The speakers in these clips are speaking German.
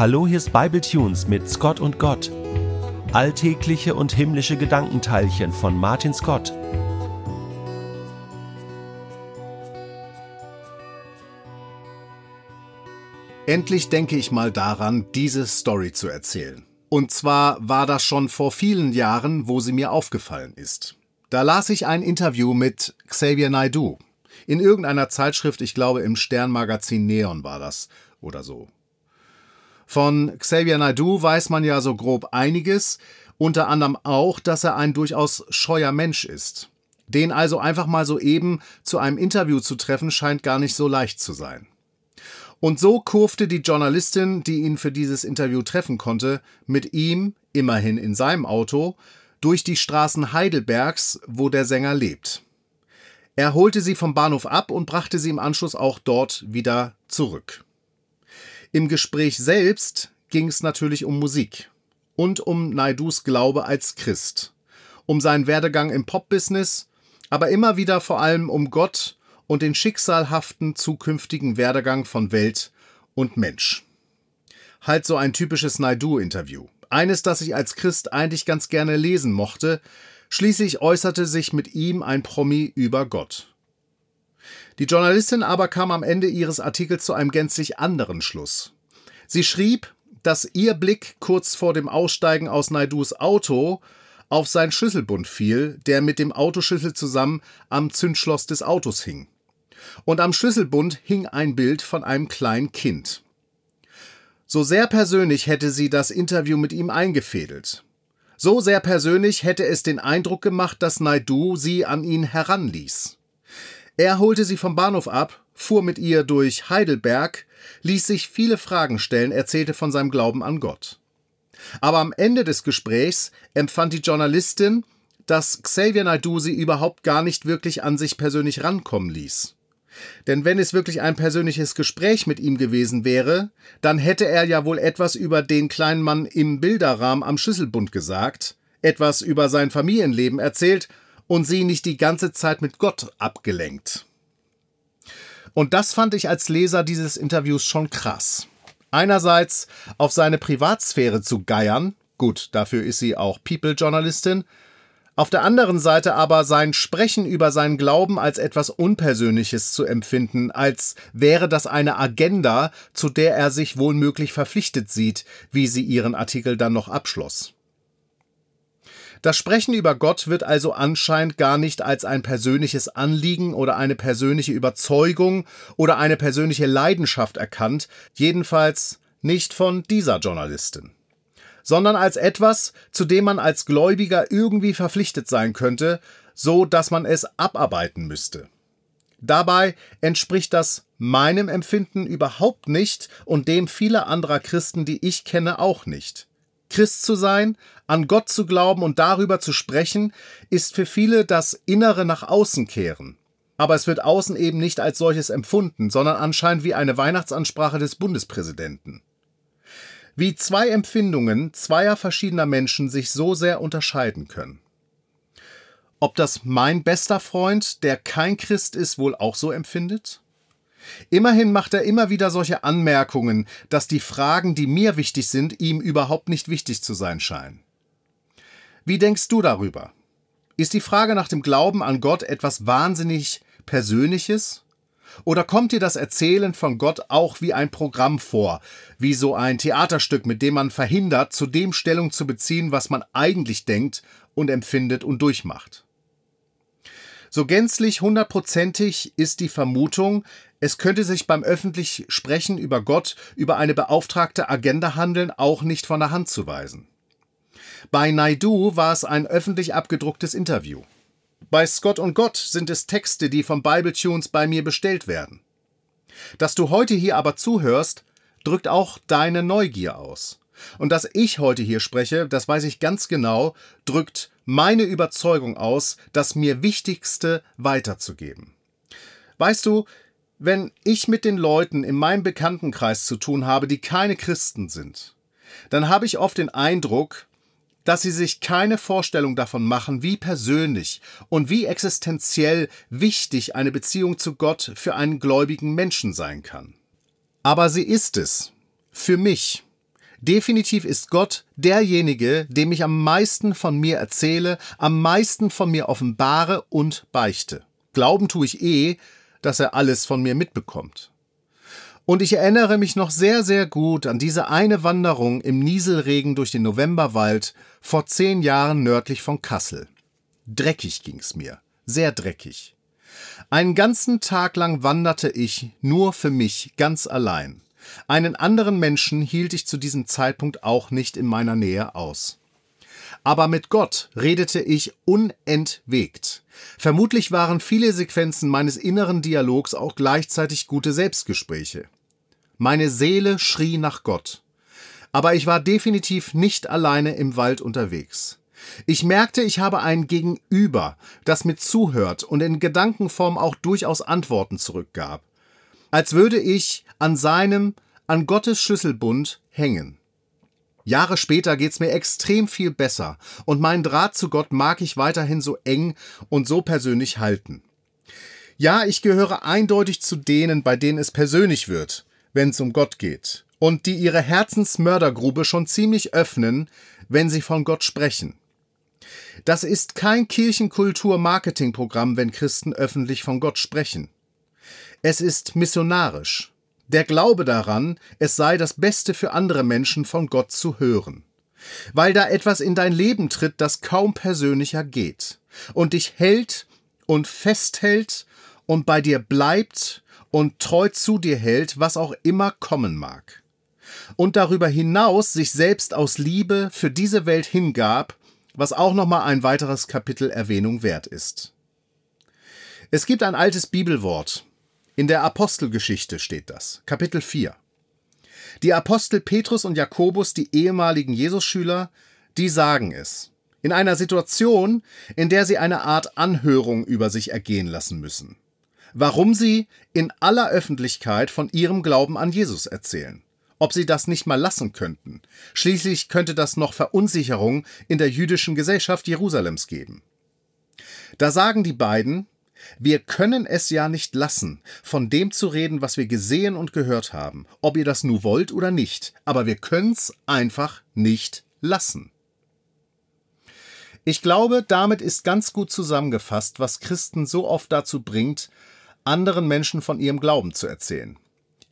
Hallo, hier ist Bible Tunes mit Scott und Gott. Alltägliche und himmlische Gedankenteilchen von Martin Scott. Endlich denke ich mal daran, diese Story zu erzählen. Und zwar war das schon vor vielen Jahren, wo sie mir aufgefallen ist. Da las ich ein Interview mit Xavier Naidoo. In irgendeiner Zeitschrift, ich glaube im Sternmagazin Neon war das oder so. Von Xavier Naidoo weiß man ja so grob einiges, unter anderem auch, dass er ein durchaus scheuer Mensch ist. Den also einfach mal so eben zu einem Interview zu treffen, scheint gar nicht so leicht zu sein. Und so kurfte die Journalistin, die ihn für dieses Interview treffen konnte, mit ihm, immerhin in seinem Auto, durch die Straßen Heidelbergs, wo der Sänger lebt. Er holte sie vom Bahnhof ab und brachte sie im Anschluss auch dort wieder zurück. Im Gespräch selbst ging es natürlich um Musik und um Naidus Glaube als Christ, um seinen Werdegang im Pop-Business, aber immer wieder vor allem um Gott und den schicksalhaften zukünftigen Werdegang von Welt und Mensch. Halt so ein typisches Naidu-Interview. Eines, das ich als Christ eigentlich ganz gerne lesen mochte. Schließlich äußerte sich mit ihm ein Promi über Gott. Die Journalistin aber kam am Ende ihres Artikels zu einem gänzlich anderen Schluss. Sie schrieb, dass ihr Blick kurz vor dem Aussteigen aus Naidus Auto auf seinen Schlüsselbund fiel, der mit dem Autoschlüssel zusammen am Zündschloss des Autos hing. Und am Schlüsselbund hing ein Bild von einem kleinen Kind. So sehr persönlich hätte sie das Interview mit ihm eingefädelt. So sehr persönlich hätte es den Eindruck gemacht, dass Naidu sie an ihn heranließ. Er holte sie vom Bahnhof ab, fuhr mit ihr durch Heidelberg, ließ sich viele Fragen stellen, erzählte von seinem Glauben an Gott. Aber am Ende des Gesprächs empfand die Journalistin, dass Xavier Naidoo sie überhaupt gar nicht wirklich an sich persönlich rankommen ließ. Denn wenn es wirklich ein persönliches Gespräch mit ihm gewesen wäre, dann hätte er ja wohl etwas über den kleinen Mann im Bilderrahmen am Schlüsselbund gesagt, etwas über sein Familienleben erzählt und sie nicht die ganze Zeit mit Gott abgelenkt. Und das fand ich als Leser dieses Interviews schon krass. Einerseits auf seine Privatsphäre zu geiern, gut, dafür ist sie auch People-Journalistin, auf der anderen Seite aber sein Sprechen über seinen Glauben als etwas Unpersönliches zu empfinden, als wäre das eine Agenda, zu der er sich wohlmöglich verpflichtet sieht, wie sie ihren Artikel dann noch abschloss. Das Sprechen über Gott wird also anscheinend gar nicht als ein persönliches Anliegen oder eine persönliche Überzeugung oder eine persönliche Leidenschaft erkannt, jedenfalls nicht von dieser Journalistin, sondern als etwas, zu dem man als Gläubiger irgendwie verpflichtet sein könnte, so dass man es abarbeiten müsste. Dabei entspricht das meinem Empfinden überhaupt nicht und dem vieler anderer Christen, die ich kenne, auch nicht. Christ zu sein, an Gott zu glauben und darüber zu sprechen, ist für viele das Innere nach außen kehren. Aber es wird außen eben nicht als solches empfunden, sondern anscheinend wie eine Weihnachtsansprache des Bundespräsidenten. Wie zwei Empfindungen zweier verschiedener Menschen sich so sehr unterscheiden können. Ob das mein bester Freund, der kein Christ ist, wohl auch so empfindet? Immerhin macht er immer wieder solche Anmerkungen, dass die Fragen, die mir wichtig sind, ihm überhaupt nicht wichtig zu sein scheinen. Wie denkst du darüber? Ist die Frage nach dem Glauben an Gott etwas wahnsinnig Persönliches? Oder kommt dir das Erzählen von Gott auch wie ein Programm vor, wie so ein Theaterstück, mit dem man verhindert, zu dem Stellung zu beziehen, was man eigentlich denkt und empfindet und durchmacht? So gänzlich hundertprozentig ist die Vermutung, es könnte sich beim öffentlich Sprechen über Gott, über eine beauftragte Agenda handeln, auch nicht von der Hand zu weisen. Bei Naidu war es ein öffentlich abgedrucktes Interview. Bei Scott und Gott sind es Texte, die vom Bible Tunes bei mir bestellt werden. Dass du heute hier aber zuhörst, drückt auch deine Neugier aus. Und dass ich heute hier spreche, das weiß ich ganz genau, drückt meine Überzeugung aus, das mir Wichtigste weiterzugeben. Weißt du, wenn ich mit den Leuten in meinem Bekanntenkreis zu tun habe, die keine Christen sind, dann habe ich oft den Eindruck, dass sie sich keine Vorstellung davon machen, wie persönlich und wie existenziell wichtig eine Beziehung zu Gott für einen gläubigen Menschen sein kann. Aber sie ist es. Für mich Definitiv ist Gott derjenige, dem ich am meisten von mir erzähle, am meisten von mir offenbare und beichte. Glauben tue ich eh, dass er alles von mir mitbekommt. Und ich erinnere mich noch sehr, sehr gut an diese eine Wanderung im Nieselregen durch den Novemberwald vor zehn Jahren nördlich von Kassel. Dreckig ging's mir, sehr dreckig. Einen ganzen Tag lang wanderte ich nur für mich, ganz allein. Einen anderen Menschen hielt ich zu diesem Zeitpunkt auch nicht in meiner Nähe aus. Aber mit Gott redete ich unentwegt. Vermutlich waren viele Sequenzen meines inneren Dialogs auch gleichzeitig gute Selbstgespräche. Meine Seele schrie nach Gott. Aber ich war definitiv nicht alleine im Wald unterwegs. Ich merkte, ich habe ein Gegenüber, das mir zuhört und in Gedankenform auch durchaus Antworten zurückgab. Als würde ich an seinem, an Gottes Schlüsselbund hängen. Jahre später geht's mir extrem viel besser und meinen Draht zu Gott mag ich weiterhin so eng und so persönlich halten. Ja, ich gehöre eindeutig zu denen, bei denen es persönlich wird, wenn es um Gott geht und die ihre Herzensmördergrube schon ziemlich öffnen, wenn sie von Gott sprechen. Das ist kein Kirchenkultur-Marketingprogramm, wenn Christen öffentlich von Gott sprechen. Es ist missionarisch. Der Glaube daran, es sei das Beste für andere Menschen von Gott zu hören. Weil da etwas in dein Leben tritt, das kaum persönlicher geht und dich hält und festhält und bei dir bleibt und treu zu dir hält, was auch immer kommen mag. Und darüber hinaus sich selbst aus Liebe für diese Welt hingab was auch nochmal ein weiteres Kapitel Erwähnung wert ist. Es gibt ein altes Bibelwort. In der Apostelgeschichte steht das, Kapitel 4. Die Apostel Petrus und Jakobus, die ehemaligen Jesusschüler, die sagen es. In einer Situation, in der sie eine Art Anhörung über sich ergehen lassen müssen. Warum sie in aller Öffentlichkeit von ihrem Glauben an Jesus erzählen ob sie das nicht mal lassen könnten. Schließlich könnte das noch Verunsicherung in der jüdischen Gesellschaft Jerusalems geben. Da sagen die beiden, wir können es ja nicht lassen, von dem zu reden, was wir gesehen und gehört haben, ob ihr das nur wollt oder nicht, aber wir können's einfach nicht lassen. Ich glaube, damit ist ganz gut zusammengefasst, was Christen so oft dazu bringt, anderen Menschen von ihrem Glauben zu erzählen.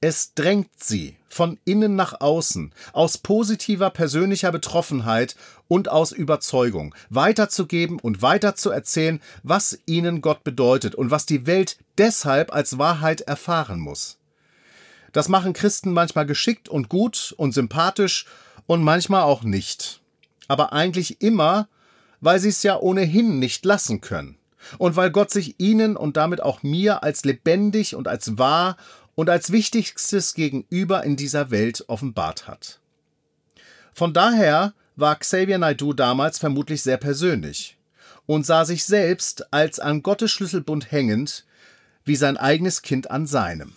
Es drängt sie von innen nach außen, aus positiver persönlicher Betroffenheit und aus Überzeugung, weiterzugeben und weiterzuerzählen, was ihnen Gott bedeutet und was die Welt deshalb als Wahrheit erfahren muss. Das machen Christen manchmal geschickt und gut und sympathisch und manchmal auch nicht. Aber eigentlich immer, weil sie es ja ohnehin nicht lassen können. Und weil Gott sich ihnen und damit auch mir als lebendig und als wahr und als wichtigstes Gegenüber in dieser Welt offenbart hat. Von daher war Xavier Naidoo damals vermutlich sehr persönlich und sah sich selbst als an Gottes Schlüsselbund hängend, wie sein eigenes Kind an seinem.